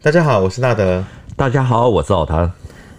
大家好，我是纳德。大家好，我是老唐。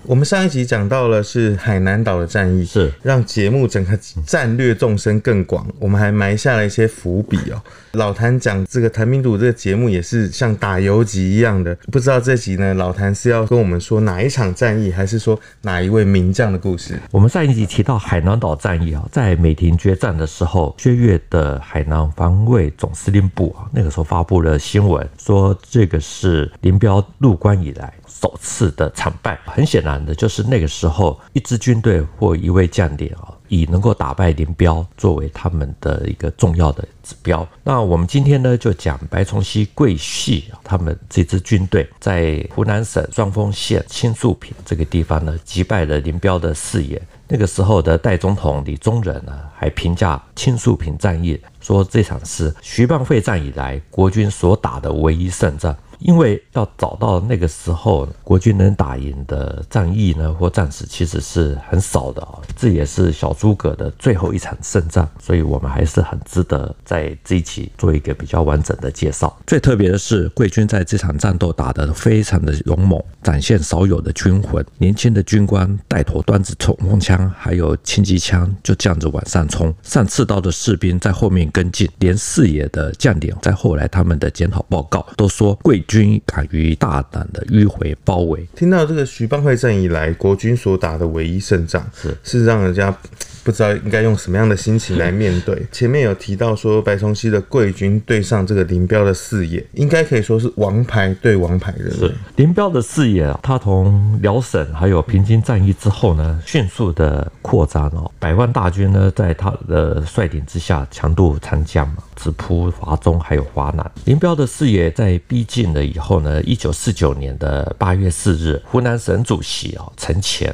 我们上一集讲到了是海南岛的战役，是让节目整个战略纵深更广。我们还埋下了一些伏笔哦。老谭讲这个谭兵读武这个节目也是像打游击一样的，不知道这集呢，老谭是要跟我们说哪一场战役，还是说哪一位名将的故事？我们上一集提到海南岛战役啊，在美亭决战的时候，薛岳的海南防卫总司令部啊，那个时候发布了新闻，说这个是林彪入关以来。首次的惨败，很显然的就是那个时候，一支军队或一位将领啊，以能够打败林彪作为他们的一个重要的指标。那我们今天呢，就讲白崇禧、桂系他们这支军队在湖南省双峰县青树坪这个地方呢，击败了林彪的四野。那个时候的代总统李宗仁呢，还评价青树坪战役说，这场是徐蚌会战以来国军所打的唯一胜仗。因为要找到那个时候国军能打赢的战役呢，或战史，其实是很少的啊。这也是小诸葛的最后一场胜仗，所以我们还是很值得在这一期做一个比较完整的介绍。最特别的是，贵军在这场战斗打得非常的勇猛，展现少有的军魂。年轻的军官带头端着冲锋枪，还有轻机枪，就这样子往上冲。上刺刀的士兵在后面跟进，连四野的将领在后来他们的检讨报告都说贵。军敢于大胆的迂回包围。听到这个徐蚌会战以来国军所打的唯一胜仗，是是让人家不知道应该用什么样的心情来面对。前面有提到说白崇禧的桂军对上这个林彪的四野，应该可以说是王牌对王牌的。是林彪的四野啊，他从辽沈还有平津战役之后呢，迅速的扩张哦，百万大军呢在他的率领之下强渡长江嘛。直扑华中，还有华南。林彪的四野在逼近了以后呢，一九四九年的八月四日，湖南省主席啊陈潜。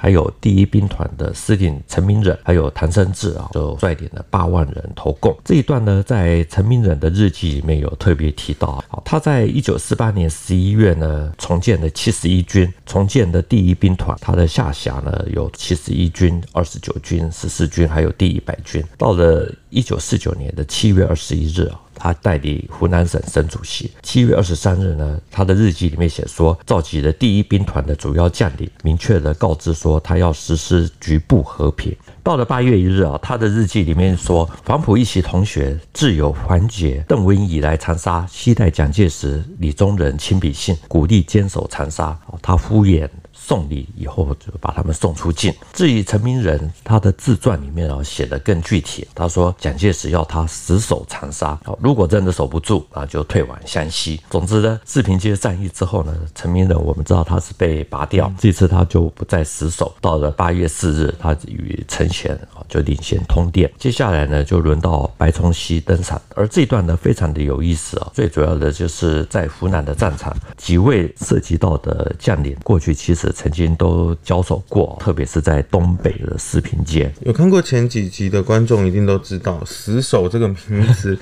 还有第一兵团的司令陈明仁，还有谭生智啊，就率领了八万人投共。这一段呢，在陈明仁的日记里面有特别提到。他在一九四八年十一月呢，重建了七十一军，重建的第一兵团，他的下辖呢有七十一军、二十九军、十四军，还有第一百军。到了一九四九年的七月二十一日啊。他代理湖南省省主席。七月二十三日呢，他的日记里面写说，召集了第一兵团的主要将领，明确的告知说，他要实施局部和平。到了八月一日啊，他的日记里面说，黄埔一期同学自有黄捷、邓文以来长沙，期待蒋介石、李宗仁亲笔信，鼓励坚守长沙。他敷衍。送礼以后就把他们送出境。至于陈明仁，他的自传里面啊写得更具体。他说蒋介石要他死守长沙，如果真的守不住，那就退往湘西。总之呢，四平街战役之后呢，陈明仁我们知道他是被拔掉，这次他就不再死守。到了八月四日，他与陈潜啊就领衔通电。接下来呢，就轮到白崇禧登场。而这一段呢，非常的有意思啊。最主要的就是在湖南的战场，几位涉及到的将领，过去其实。曾经都交手过，特别是在东北的四平街。有看过前几集的观众一定都知道，“死守”这个名词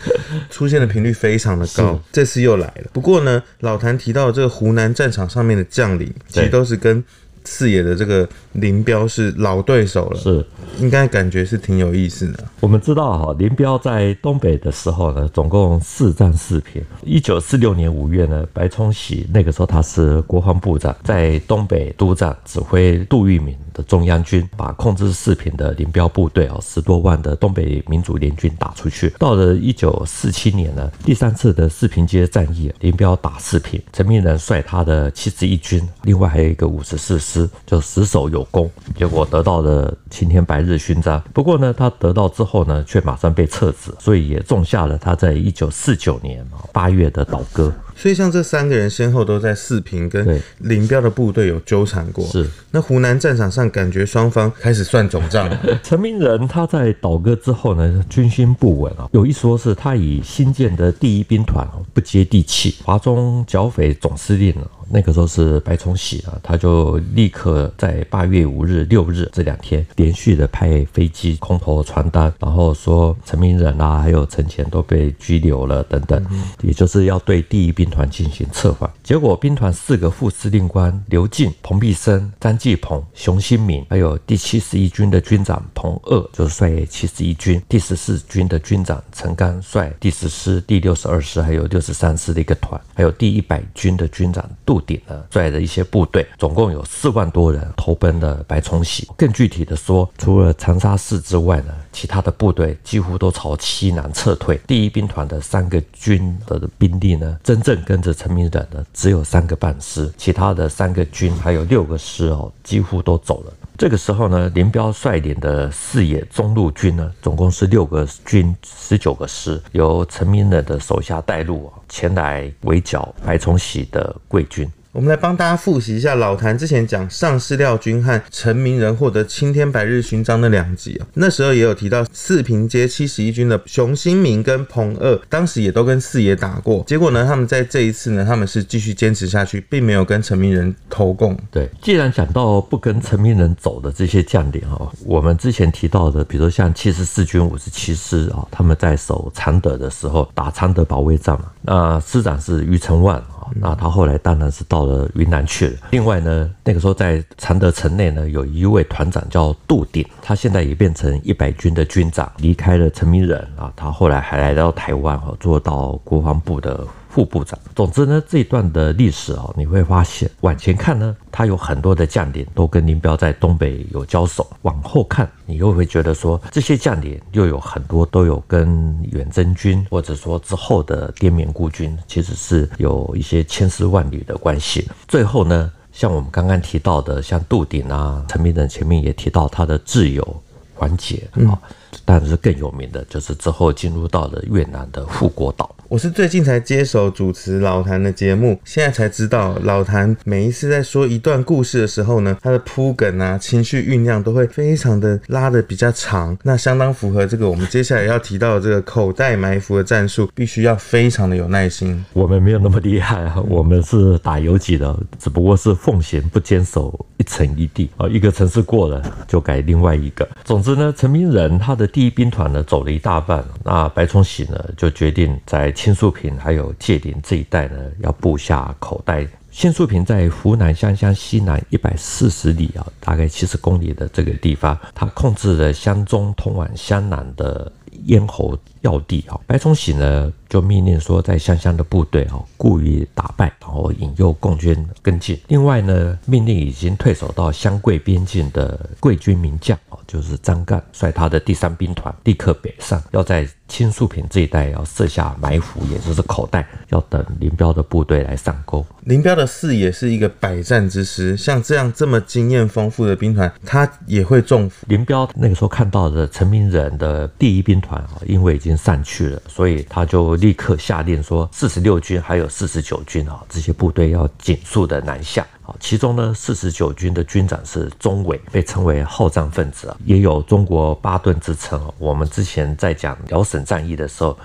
出现的频率非常的高。这次又来了。不过呢，老谭提到这个湖南战场上面的将领，其实都是跟。四野的这个林彪是老对手了，是应该感觉是挺有意思的。我们知道哈，林彪在东北的时候呢，总共四战四平。一九四六年五月呢，白崇禧那个时候他是国防部长，在东北督战，指挥杜聿明的中央军，把控制四平的林彪部队啊，十多万的东北民主联军打出去。到了一九四七年呢，第三次的四平街战役，林彪打四平，陈明仁率他的七十一军，另外还有一个五十四师。就死守有功，结果得到了青天白日勋章。不过呢，他得到之后呢，却马上被撤职，所以也种下了他在一九四九年八月的倒戈。所以像这三个人先后都在四平跟林彪的部队有纠缠过。是，那湖南战场上感觉双方开始算总账了。陈明仁他在倒戈之后呢，军心不稳啊，有一说是他以新建的第一兵团不接地气，华中剿匪总司令那个时候是白崇禧啊，他就立刻在八月五日、六日这两天连续的派飞机空投传单，然后说陈明仁啊，还有陈潜都被拘留了等等，也就是要对第一兵兵团进行策反。结果兵团四个副司令官刘进、彭必生、张继鹏、熊新民，还有第七十一军的军长彭鄂，就是率七十一军；第十四军的军长陈刚率第十师、第六十二师还有六十三师的一个团，还有第一百军的军长杜鼎呢，率的一些部队，总共有四万多人投奔了白崇禧。更具体的说，除了长沙市之外呢，其他的部队几乎都朝西南撤退。第一兵团的三个军的兵力呢，真正跟着陈明仁的只有三个半师，其他的三个军还有六个师哦，几乎都走了。这个时候呢，林彪率领的四野中路军呢，总共是六个军，十九个师，由陈明仁的手下带路前来围剿白崇禧的桂军。我们来帮大家复习一下老谭之前讲上士廖军和陈明仁获得青天白日勋章的两集啊，那时候也有提到四平街七十一军的熊新民跟彭二，当时也都跟四爷打过，结果呢，他们在这一次呢，他们是继续坚持下去，并没有跟陈明仁投共。对，既然讲到不跟陈明仁走的这些将领啊，我们之前提到的，比如说像七十四军五十七师啊，他们在守常德的时候打常德保卫战嘛，那师长是余承万。那他后来当然是到了云南去了。另外呢，那个时候在常德城内呢，有一位团长叫杜鼎，他现在也变成一百军的军长，离开了陈明仁啊。他后来还来到台湾哈，做到国防部的。副部长。总之呢，这一段的历史哦，你会发现，往前看呢，他有很多的将领都跟林彪在东北有交手；往后看，你又会觉得说，这些将领又有很多都有跟远征军，或者说之后的滇缅孤军，其实是有一些千丝万缕的关系。最后呢，像我们刚刚提到的，像杜鼎啊、陈明仁前面也提到他的挚友桓杰啊，但是更有名的就是之后进入到了越南的富国岛。我是最近才接手主持老谭的节目，现在才知道老谭每一次在说一段故事的时候呢，他的铺梗啊、情绪酝酿都会非常的拉的比较长，那相当符合这个我们接下来要提到的这个口袋埋伏的战术，必须要非常的有耐心。我们没有那么厉害啊，我们是打游击的，只不过是奉贤不坚守一城一地啊，一个城市过了就改另外一个。总之呢，陈明仁他的第一兵团呢走了一大半，那白崇禧呢就决定在青树坪还有界岭这一带呢，要布下口袋。青树坪在湖南湘乡西南一百四十里啊，大概七十公里的这个地方，他控制了湘中通往湘南的咽喉要地啊。白崇禧呢，就命令说，在湘乡的部队啊，故意打败，然后引诱共军跟进。另外呢，命令已经退守到湘桂边境的桂军名将啊，就是张干，率他的第三兵团立刻北上，要在。青树坪这一带要设下埋伏，也就是口袋，要等林彪的部队来上钩。林彪的四野是一个百战之师，像这样这么经验丰富的兵团，他也会中伏。林彪那个时候看到的陈明仁的第一兵团啊，因为已经散去了，所以他就立刻下令说，四十六军还有四十九军啊，这些部队要尽速的南下。其中呢，四十九军的军长是钟伟，被称为好战分子啊，也有中国巴顿之称。我们之前在讲辽沈战役的时候，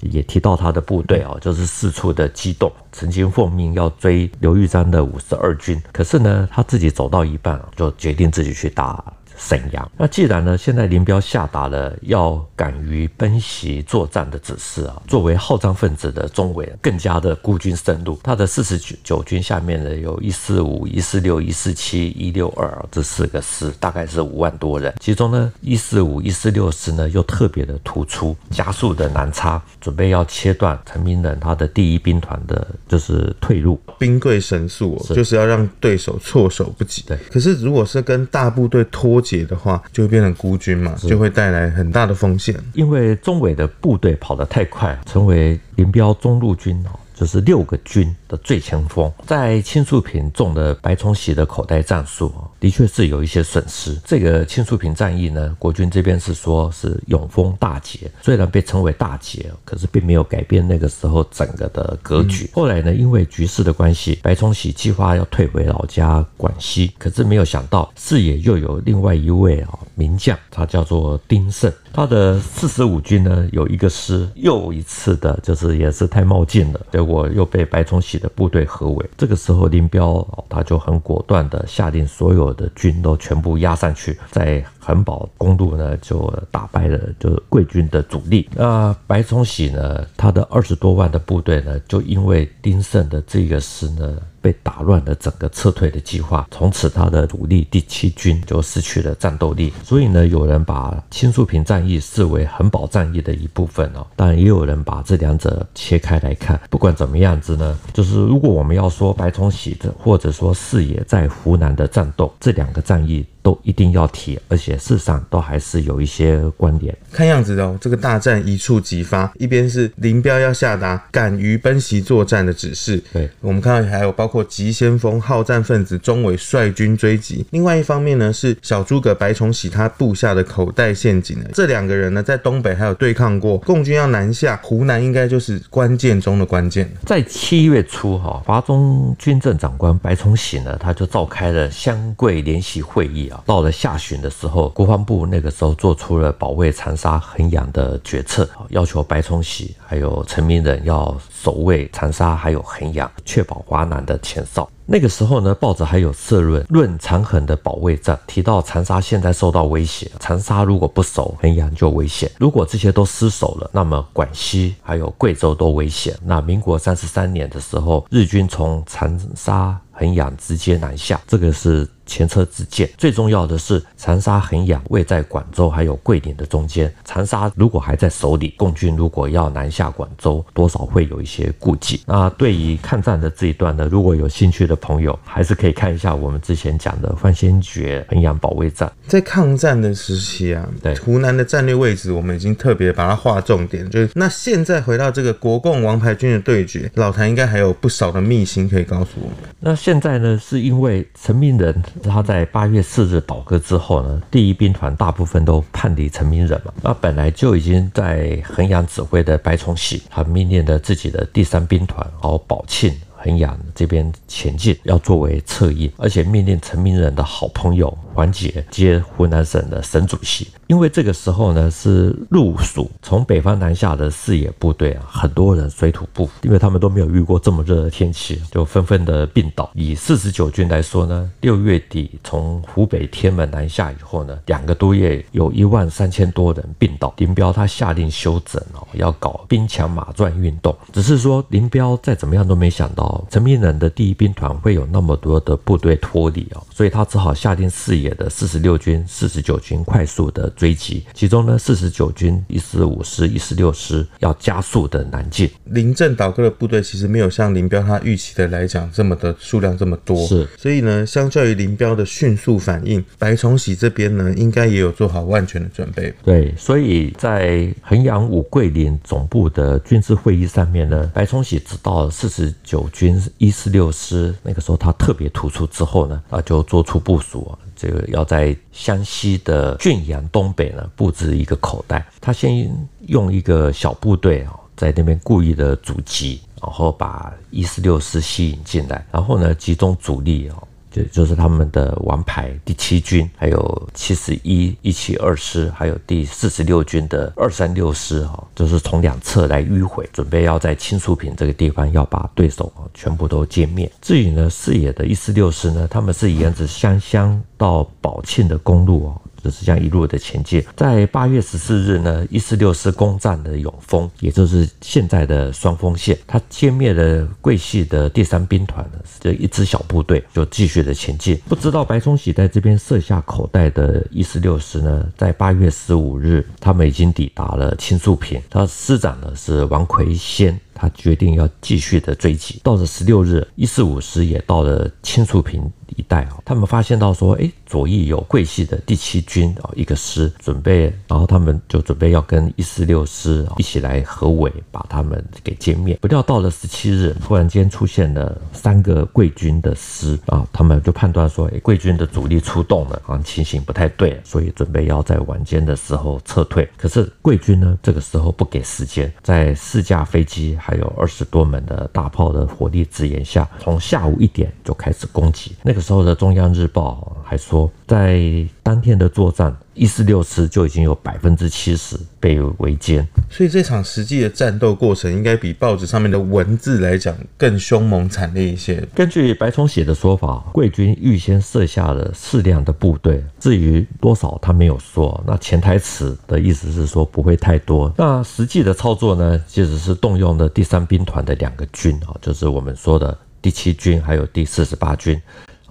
也提到他的部队啊，就是四处的机动，曾经奉命要追刘玉章的五十二军，可是呢，他自己走到一半，就决定自己去打。沈阳。那既然呢，现在林彪下达了要敢于奔袭作战的指示啊，作为号召分子的钟伟更加的孤军深入，他的四十九军下面呢，有一四五、一四六、一四七、一六二这四个师，大概是五万多人。其中呢，一四五、一四六师呢又特别的突出，加速的南插，准备要切断陈明仁他的第一兵团的就是退路。兵贵神速，就是要让对手措手不及。对，可是如果是跟大部队脱节的话，就会变成孤军嘛，就会带来很大的风险。因为中伟的部队跑得太快，成为林彪中路军哦。就是六个军的最前锋，在青树坪中的白崇禧的口袋战术啊，的确是有一些损失。这个青树坪战役呢，国军这边是说是永丰大捷，虽然被称为大捷，可是并没有改变那个时候整个的格局。后来呢，因为局势的关系，白崇禧计划要退回老家广西，可是没有想到四野又有另外一位啊名将，他叫做丁盛。他的四十五军呢，有一个师又一次的，就是也是太冒进了，结果又被白崇禧的部队合围。这个时候，林彪他就很果断的下令所有的军都全部压上去，在恒保公路呢就打败了就是贵军的主力。那白崇禧呢，他的二十多万的部队呢，就因为丁胜的这个事呢。被打乱了整个撤退的计划，从此他的主力第七军就失去了战斗力。所以呢，有人把青树坪战役视为恒宝战役的一部分哦，但也有人把这两者切开来看。不管怎么样子呢，就是如果我们要说白崇禧的，或者说四野在湖南的战斗，这两个战役。都一定要提，而且事实上都还是有一些关联。看样子哦，这个大战一触即发，一边是林彪要下达敢于奔袭作战的指示，对，我们看到还有包括急先锋、好战分子钟伟率军追击。另外一方面呢，是小诸葛白崇禧他布下的口袋陷阱。这两个人呢，在东北还有对抗过，共军要南下湖南，应该就是关键中的关键。在七月初哈，华中军政长官白崇禧呢，他就召开了湘桂联席会议。到了下旬的时候，国防部那个时候做出了保卫长沙、衡阳的决策，要求白崇禧还有陈明仁要守卫长沙还有衡阳，确保华南的前哨。那个时候呢，报纸还有社论论长衡的保卫战，提到长沙现在受到威胁，长沙如果不守，衡阳就危险；如果这些都失守了，那么广西还有贵州都危险。那民国三十三年的时候，日军从长沙、衡阳直接南下，这个是。前车之鉴，最重要的是长沙、衡阳位在广州还有桂林的中间。长沙如果还在手里，共军如果要南下广州，多少会有一些顾忌。那对于抗战的这一段呢，如果有兴趣的朋友，还是可以看一下我们之前讲的范先觉衡阳保卫战。在抗战的时期啊，对湖南的战略位置，我们已经特别把它划重点。就是那现在回到这个国共王牌军的对决，老谭应该还有不少的秘辛可以告诉我们。那现在呢，是因为陈明仁。他在八月四日倒戈之后呢，第一兵团大部分都叛离陈明仁嘛。那本来就已经在衡阳指挥的白崇禧，他命令的自己的第三兵团，好保庆。衡阳这边前进，要作为侧翼，而且命令陈明仁的好朋友黄杰接湖南省的省主席。因为这个时候呢是入暑，从北方南下的四野部队啊，很多人水土不服，因为他们都没有遇过这么热的天气，就纷纷的病倒。以四十九军来说呢，六月底从湖北天门南下以后呢，两个多月有一万三千多人病倒。林彪他下令休整哦，要搞兵强马壮运动。只是说林彪再怎么样都没想到。陈明仁的第一兵团会有那么多的部队脱离哦，所以他只好下令四野的四十六军、四十九军快速的追击。其中呢，四十九军一四五师、一四六师要加速的南进。临阵倒戈的部队其实没有像林彪他预期的来讲这么的数量这么多，是。所以呢，相较于林彪的迅速反应，白崇禧这边呢，应该也有做好万全的准备。对，所以在衡阳五桂林总部的军事会议上面呢，白崇禧知道四十九军。军一四六师那个时候他特别突出之后呢，啊就做出部署，这个要在湘西的浚阳东北呢布置一个口袋。他先用一个小部队啊，在那边故意的阻击，然后把一四六师吸引进来，然后呢集中主力哦。就就是他们的王牌第七军，还有七十一一七二师，还有第四十六军的二三六师，哈，就是从两侧来迂回，准备要在青树坪这个地方要把对手全部都歼灭。至于呢，四野的一四六师呢，他们是沿着湘乡到宝庆的公路哦。就是这样一路的前进，在八月十四日呢，一四六师攻占了永丰，也就是现在的双峰县。他歼灭了桂系的第三兵团呢，这一支小部队就继续的前进。不知道白崇禧在这边设下口袋的一四六师呢，在八月十五日，他们已经抵达了青树坪。他师长呢是王魁先。他决定要继续的追击。到了十六日，一四五师也到了青树坪一带啊。他们发现到说，哎，左翼有桂系的第七军啊一个师准备，然后他们就准备要跟一四六师一起来合围，把他们给歼灭。不料到了十七日，突然间出现了三个桂军的师啊，他们就判断说，哎，桂军的主力出动了啊，情形不太对，所以准备要在晚间的时候撤退。可是桂军呢，这个时候不给时间，在四架飞机还还有二十多门的大炮的火力支援下，从下午一点就开始攻击。那个时候的中央日报还说，在当天的作战，一四六师就已经有百分之七十被围歼。所以这场实际的战斗过程，应该比报纸上面的文字来讲更凶猛惨烈一些。根据白崇禧的说法，贵军预先设下了适量的部队，至于多少他没有说。那潜台词的意思是说不会太多。那实际的操作呢，其实是动用了第三兵团的两个军啊，就是我们说的第七军还有第四十八军。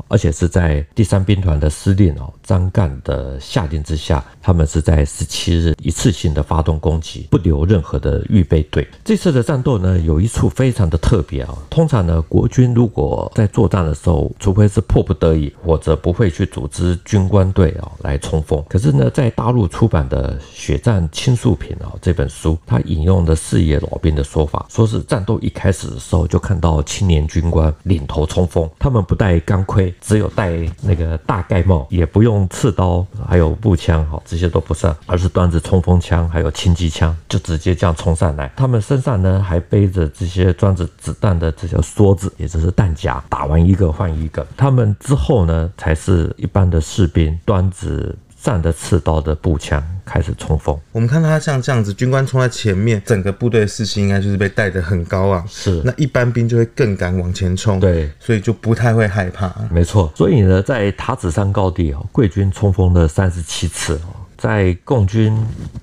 而且是在第三兵团的司令哦张干的下令之下，他们是在十七日一次性的发动攻击，不留任何的预备队。这次的战斗呢，有一处非常的特别啊。通常呢，国军如果在作战的时候，除非是迫不得已，或者不会去组织军官队啊来冲锋。可是呢，在大陆出版的《血战青树坪》啊这本书，他引用的四野老兵的说法，说是战斗一开始的时候就看到青年军官领头冲锋，他们不带钢盔。只有戴那个大盖帽，也不用刺刀，还有步枪，哈，这些都不算，而是端着冲锋枪，还有轻机枪，就直接这样冲上来。他们身上呢，还背着这些装着子弹的这些梭子，也就是弹夹，打完一个换一个。他们之后呢，才是一般的士兵端着。站着刺刀的步枪开始冲锋。我们看到他像这样子，军官冲在前面，整个部队的士气应该就是被带得很高啊。是，那一般兵就会更敢往前冲。对，所以就不太会害怕。没错。所以呢，在塔子山高地哦，贵军冲锋了三十七次哦。在共军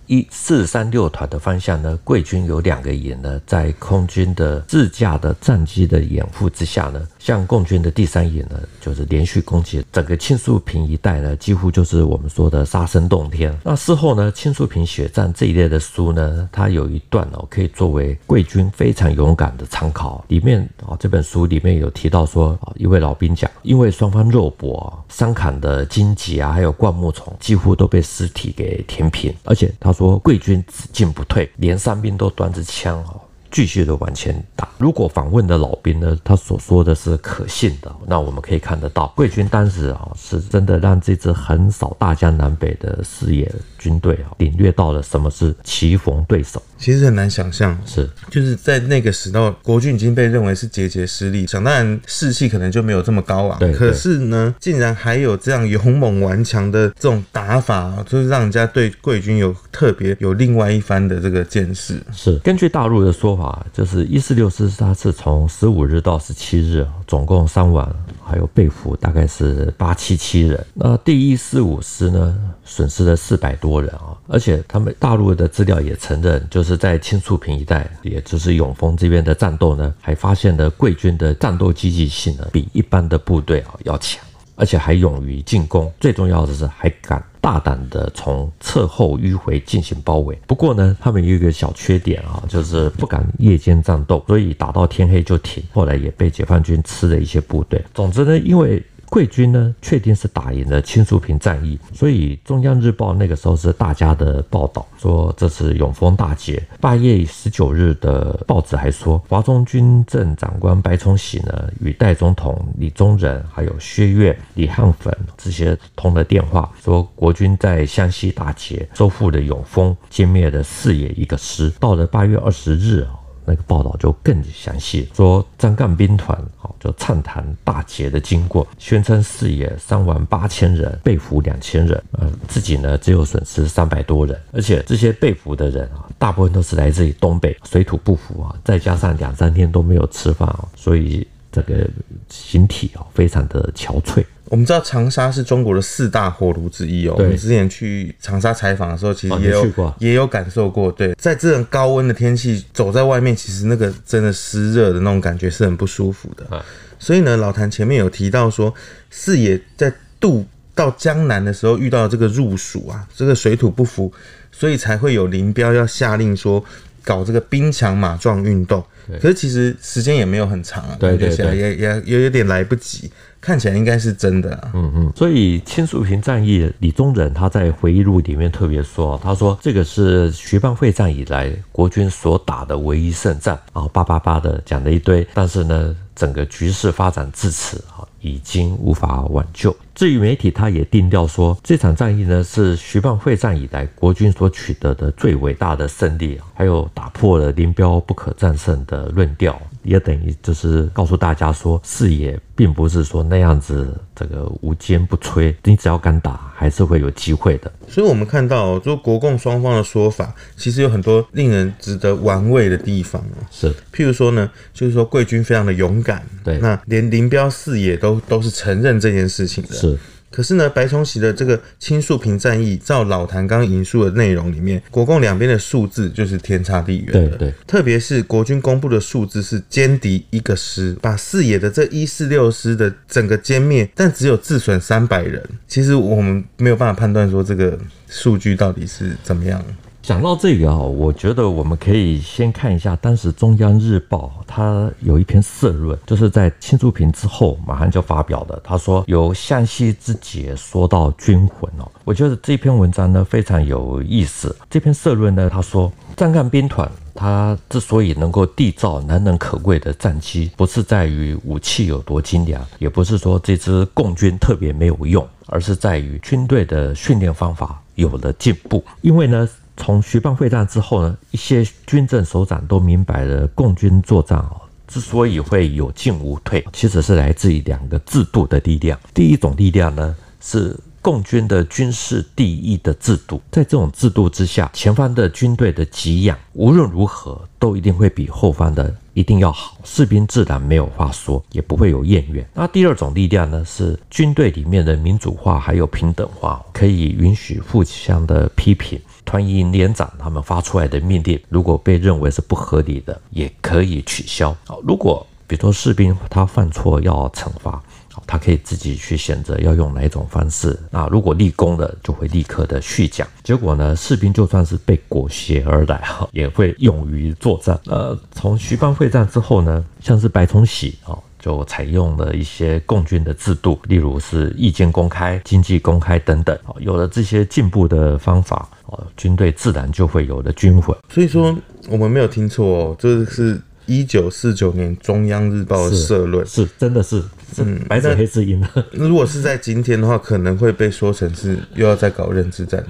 一四三六团的方向呢，贵军有两个营呢，在空军的自驾的战机的掩护之下呢，向共军的第三营呢，就是连续攻击整个青树坪一带呢，几乎就是我们说的杀声动天。那事后呢，《青树坪血战》这一类的书呢，它有一段哦，可以作为贵军非常勇敢的参考。里面啊，这本书里面有提到说，啊，一位老兵讲，因为双方肉搏，伤砍的荆棘啊，还有灌木丛，几乎都被尸体。给填平，而且他说贵军只进不退，连伤兵都端着枪哦，继续的往前打。如果访问的老兵呢，他所说的是可信的，那我们可以看得到，贵军当时啊是真的让这支横扫大江南北的事业军队啊领略到了什么是棋逢对手。其实很难想象，是就是在那个时代，国军已经被认为是节节失利，想当然士气可能就没有这么高昂。对，可是呢，竟然还有这样勇猛顽强的这种打法，就是让人家对贵军有特别有另外一番的这个见识。是根据大陆的说法，就是一四六师，他是从十五日到十七日，总共伤亡还有被俘大概是八七七人。那第一四五师呢，损失了四百多多人啊，而且他们大陆的资料也承认，就是。是在青树坪一带，也就是永丰这边的战斗呢，还发现了贵军的战斗积极性呢，比一般的部队啊要强，而且还勇于进攻。最重要的是，还敢大胆的从侧后迂回进行包围。不过呢，他们有一个小缺点啊，就是不敢夜间战斗，所以打到天黑就停。后来也被解放军吃了一些部队。总之呢，因为贵军呢，确定是打赢了青树坪战役，所以中央日报那个时候是大家的报道，说这是永丰大捷。八月十九日的报纸还说，华中军政长官白崇禧呢，与代总统李宗仁、还有薛岳、李汉粉这些通了电话，说国军在湘西大捷，收复了永丰，歼灭了四野一个师。到了八月二十日啊。那个报道就更详细，说张干兵团啊，就畅谈大捷的经过，宣称四野三万八千人，被俘两千人，呃，自己呢只有损失三百多人，而且这些被俘的人啊，大部分都是来自于东北，水土不服啊，再加上两三天都没有吃饭啊，所以这个形体啊非常的憔悴。我们知道长沙是中国的四大火炉之一哦。我们之前去长沙采访的时候，其实也有、哦、也有感受过。对，在这种高温的天气，走在外面，其实那个真的湿热的那种感觉是很不舒服的。啊、所以呢，老谭前面有提到说，四野在渡到江南的时候遇到这个入暑啊，这个水土不服，所以才会有林彪要下令说搞这个兵强马壮运动。可是其实时间也没有很长啊，对对对，也也也有点来不及。看起来应该是真的啊，嗯嗯，所以青树坪战役，李宗仁他在回忆录里面特别说，他说这个是徐蚌会战以来国军所打的唯一胜仗，然后叭叭叭的讲了一堆，但是呢，整个局势发展至此啊，已经无法挽救。至于媒体，他也定调说，这场战役呢是徐蚌会战以来国军所取得的最伟大的胜利，还有打破了林彪不可战胜的论调。也等于就是告诉大家说，四野并不是说那样子这个无坚不摧，你只要敢打，还是会有机会的。所以，我们看到，就国共双方的说法，其实有很多令人值得玩味的地方。是，譬如说呢，就是说贵军非常的勇敢，对，那连林彪、四野都都是承认这件事情的。是。可是呢，白崇禧的这个青树坪战役，照老谭刚引述的内容里面，国共两边的数字就是天差地远。对对，特别是国军公布的数字是歼敌一个师，把四野的这一四六师的整个歼灭，但只有自损三百人。其实我们没有办法判断说这个数据到底是怎么样。讲到这个啊，我觉得我们可以先看一下当时中央日报它有一篇社论，就是在青树坪之后马上就发表的。他说由湘西之捷说到军魂哦，我觉得这篇文章呢非常有意思。这篇社论呢，他说战干兵团他之所以能够缔造难能可贵的战绩，不是在于武器有多精良，也不是说这支共军特别没有用，而是在于军队的训练方法有了进步。因为呢。从徐蚌会战之后呢，一些军政首长都明白了，共军作战哦，之所以会有进无退，其实是来自于两个制度的力量。第一种力量呢，是共军的军事第一的制度，在这种制度之下，前方的军队的给养无论如何都一定会比后方的一定要好，士兵自然没有话说，也不会有怨言。那第二种力量呢，是军队里面的民主化还有平等化，可以允许互相的批评。团营连长他们发出来的命令，如果被认为是不合理的，也可以取消。好，如果比如说士兵他犯错要惩罚，他可以自己去选择要用哪一种方式。那如果立功的，就会立刻的续奖。结果呢，士兵就算是被裹挟而来，哈，也会勇于作战。呃，从徐蚌会战之后呢，像是白崇禧啊。就采用了一些共军的制度，例如是意见公开、经济公开等等。有了这些进步的方法，哦，军队自然就会有了军魂。所以说，我们没有听错哦，这是一九四九年中央日报的社论，是，真的是，嗯，白纸黑字印的。如果是在今天的话，可能会被说成是又要再搞认知战。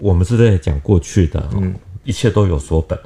我们是在讲过去的，嗯，一切都有所本。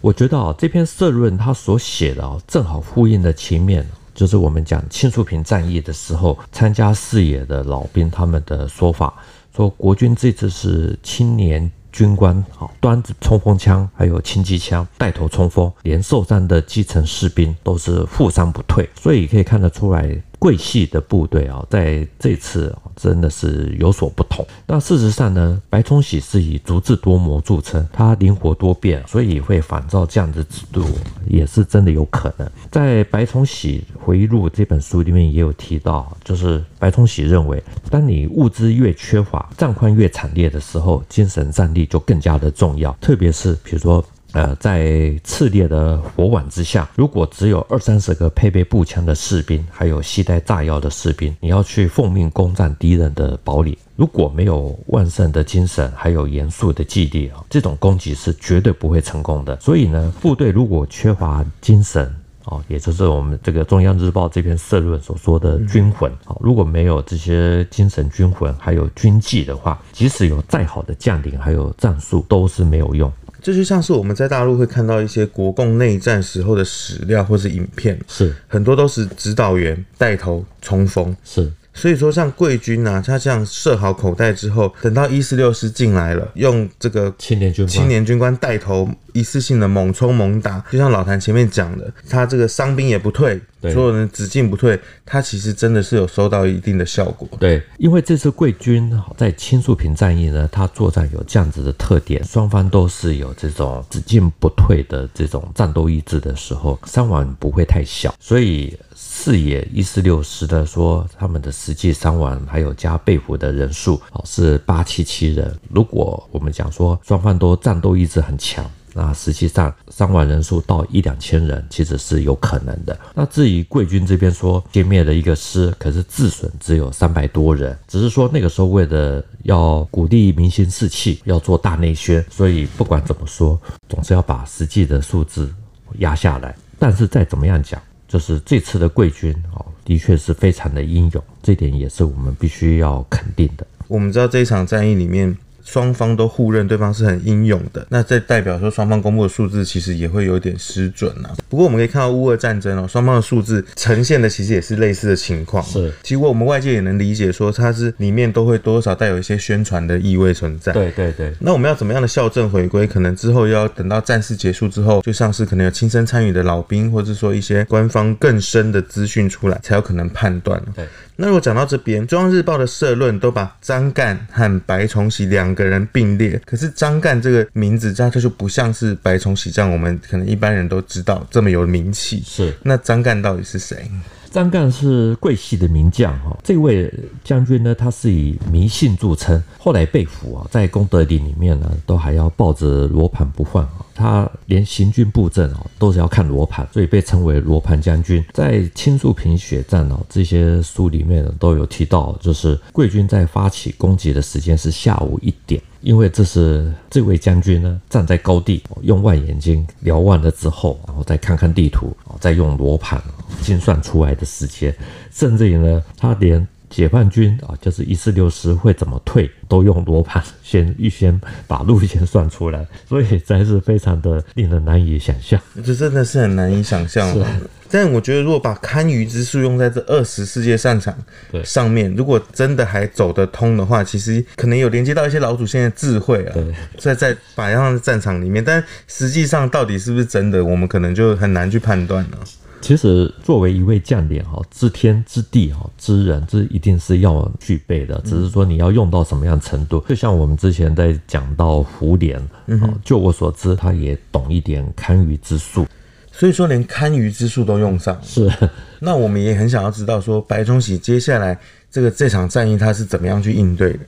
我觉得啊，这篇社论他所写的啊，正好呼应了前面。就是我们讲青树坪战役的时候，参加视野的老兵他们的说法，说国军这次是青年军官，好端着冲锋枪，还有轻机枪带头冲锋，连受伤的基层士兵都是负伤不退，所以可以看得出来。桂系的部队啊，在这次真的是有所不同。那事实上呢，白崇禧是以足智多谋著称，他灵活多变，所以会仿照这样的制度，也是真的有可能。在《白崇禧回忆录》这本书里面也有提到，就是白崇禧认为，当你物资越缺乏，战况越惨烈的时候，精神战力就更加的重要，特别是比如说。呃，在炽烈的火网之下，如果只有二三十个配备步枪的士兵，还有携带炸药的士兵，你要去奉命攻占敌人的堡垒，如果没有旺盛的精神，还有严肃的纪律啊，这种攻击是绝对不会成功的。所以呢，部队如果缺乏精神哦，也就是我们这个中央日报这篇社论所说的军魂啊，如果没有这些精神军魂，还有军纪的话，即使有再好的将领，还有战术，都是没有用。这就像是我们在大陆会看到一些国共内战时候的史料或是影片，是。很多都是指导员带头冲锋，是。所以说，像贵军呐、啊，他这样设好口袋之后，等到一四六师进来了，用这个青年军青年军官带头，一次性的猛冲猛打，就像老谭前面讲的，他这个伤兵也不退，所有人只进不退，他其实真的是有收到一定的效果。对，因为这次贵军在青树坪战役呢，他作战有这样子的特点，双方都是有这种只进不退的这种战斗意志的时候，伤亡不会太小，所以。四野一四六师的说，他们的实际伤亡还有加被俘的人数哦是八七七人。如果我们讲说双方都战斗意志很强，那实际上伤亡人数到一两千人其实是有可能的。那至于贵军这边说歼灭了一个师，可是自损只有三百多人，只是说那个时候为了要鼓励民心士气，要做大内宣，所以不管怎么说，总是要把实际的数字压下来。但是再怎么样讲。就是这次的贵军哦，的确是非常的英勇，这点也是我们必须要肯定的。我们知道这一场战役里面。双方都互认对方是很英勇的，那这代表说双方公布的数字其实也会有点失准啊。不过我们可以看到乌俄战争哦，双方的数字呈现的其实也是类似的情况。是，其实我们外界也能理解说，它是里面都会多少带有一些宣传的意味存在。对对对。那我们要怎么样的校正回归？可能之后要等到战事结束之后，就像是可能有亲身参与的老兵，或者说一些官方更深的资讯出来，才有可能判断。对。那如果讲到这边，中央日报的社论都把张干和白崇禧两个人并列，可是张干这个名字，他就不像是白崇禧这样，我们可能一般人都知道这么有名气。是，那张干到底是谁？张干是桂系的名将哈，这位将军呢，他是以迷信著称，后来被俘啊，在功德林里面呢，都还要抱着罗盘不换啊。他连行军布阵哦，都是要看罗盘，所以被称为罗盘将军。在青树坪血战哦，这些书里面都有提到，就是桂军在发起攻击的时间是下午一点，因为这是这位将军呢站在高地，用望远镜瞭望了之后，然后再看看地图，再用罗盘精算出来的时间，甚至于呢，他连。解放军啊，就是一四六师会怎么退，都用罗盘先预先把路线算出来，所以真是非常的令人难以想象。这真的是很难以想象。是但我觉得，如果把堪舆之术用在这二十世界战场上面，如果真的还走得通的话，其实可能有连接到一些老祖先的智慧啊。在在摆上的战场里面，但实际上到底是不是真的，我们可能就很难去判断了。其实，作为一位将领哈，知天知地哈，知人，这一定是要具备的。只是说你要用到什么样程度。就像我们之前在讲到胡琏，就我所知，他也懂一点堪舆之术。所以说，连堪舆之术都用上。是。那我们也很想要知道，说白崇禧接下来这个这场战役他是怎么样去应对的。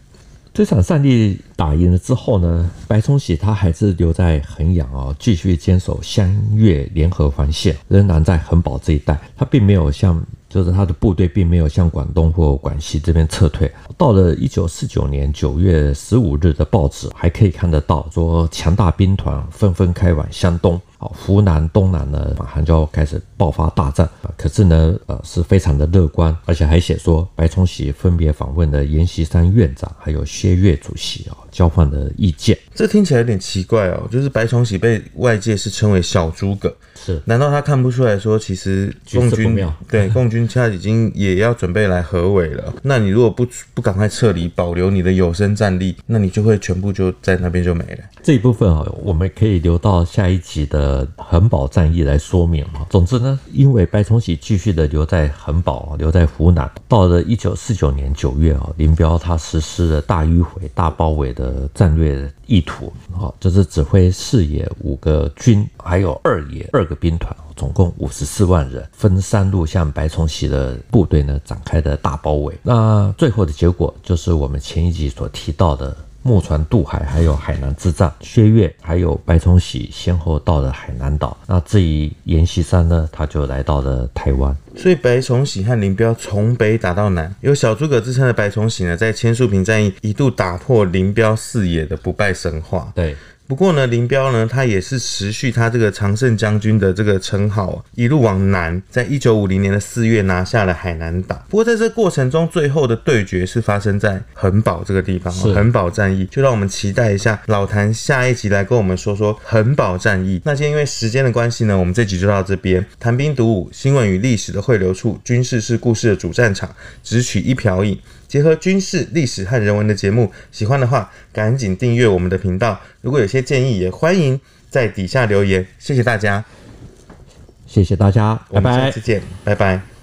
这场战役打赢了之后呢，白崇禧他还是留在衡阳啊，继续坚守湘粤联合防线，仍然在恒宝这一带，他并没有向，就是他的部队并没有向广东或广西这边撤退。到了一九四九年九月十五日的报纸还可以看得到，说强大兵团纷纷开往湘东。好，湖南东南呢，马上就要开始爆发大战啊！可是呢，呃，是非常的乐观，而且还写说，白崇禧分别访问了阎锡山院长，还有薛岳主席啊，交换了意见。这听起来有点奇怪哦，就是白崇禧被外界是称为小诸葛，是？难道他看不出来说，其实共军对共军现在已经也要准备来合围了？那你如果不不赶快撤离，保留你的有生战力，那你就会全部就在那边就没了。这一部分啊，我们可以留到下一集的。呃，恒宝战役来说明啊。总之呢，因为白崇禧继续的留在恒宝，留在湖南，到了一九四九年九月啊，林彪他实施了大迂回、大包围的战略意图啊，就是指挥四野五个军，还有二野二个兵团，总共五十四万人，分三路向白崇禧的部队呢展开的大包围。那最后的结果就是我们前一集所提到的。木船渡海，还有海南之战，薛岳还有白崇禧先后到了海南岛。那至于阎锡山呢，他就来到了台湾。所以白崇禧和林彪从北打到南，有小诸葛之称的白崇禧呢，在千树坪战役一度打破林彪视野的不败神话。对。不过呢，林彪呢，他也是持续他这个常胜将军的这个称号，一路往南，在一九五零年的四月拿下了海南岛。不过在这过程中，最后的对决是发生在恒宝这个地方，恒宝战役。就让我们期待一下老谭下一集来跟我们说说恒宝战役。那今天因为时间的关系呢，我们这集就到这边。谭兵读武，新闻与历史的汇流处，军事是故事的主战场，只取一瓢饮。结合军事、历史和人文的节目，喜欢的话赶紧订阅我们的频道。如果有些建议，也欢迎在底下留言。谢谢大家，谢谢大家，拜拜，我们下次见，拜拜。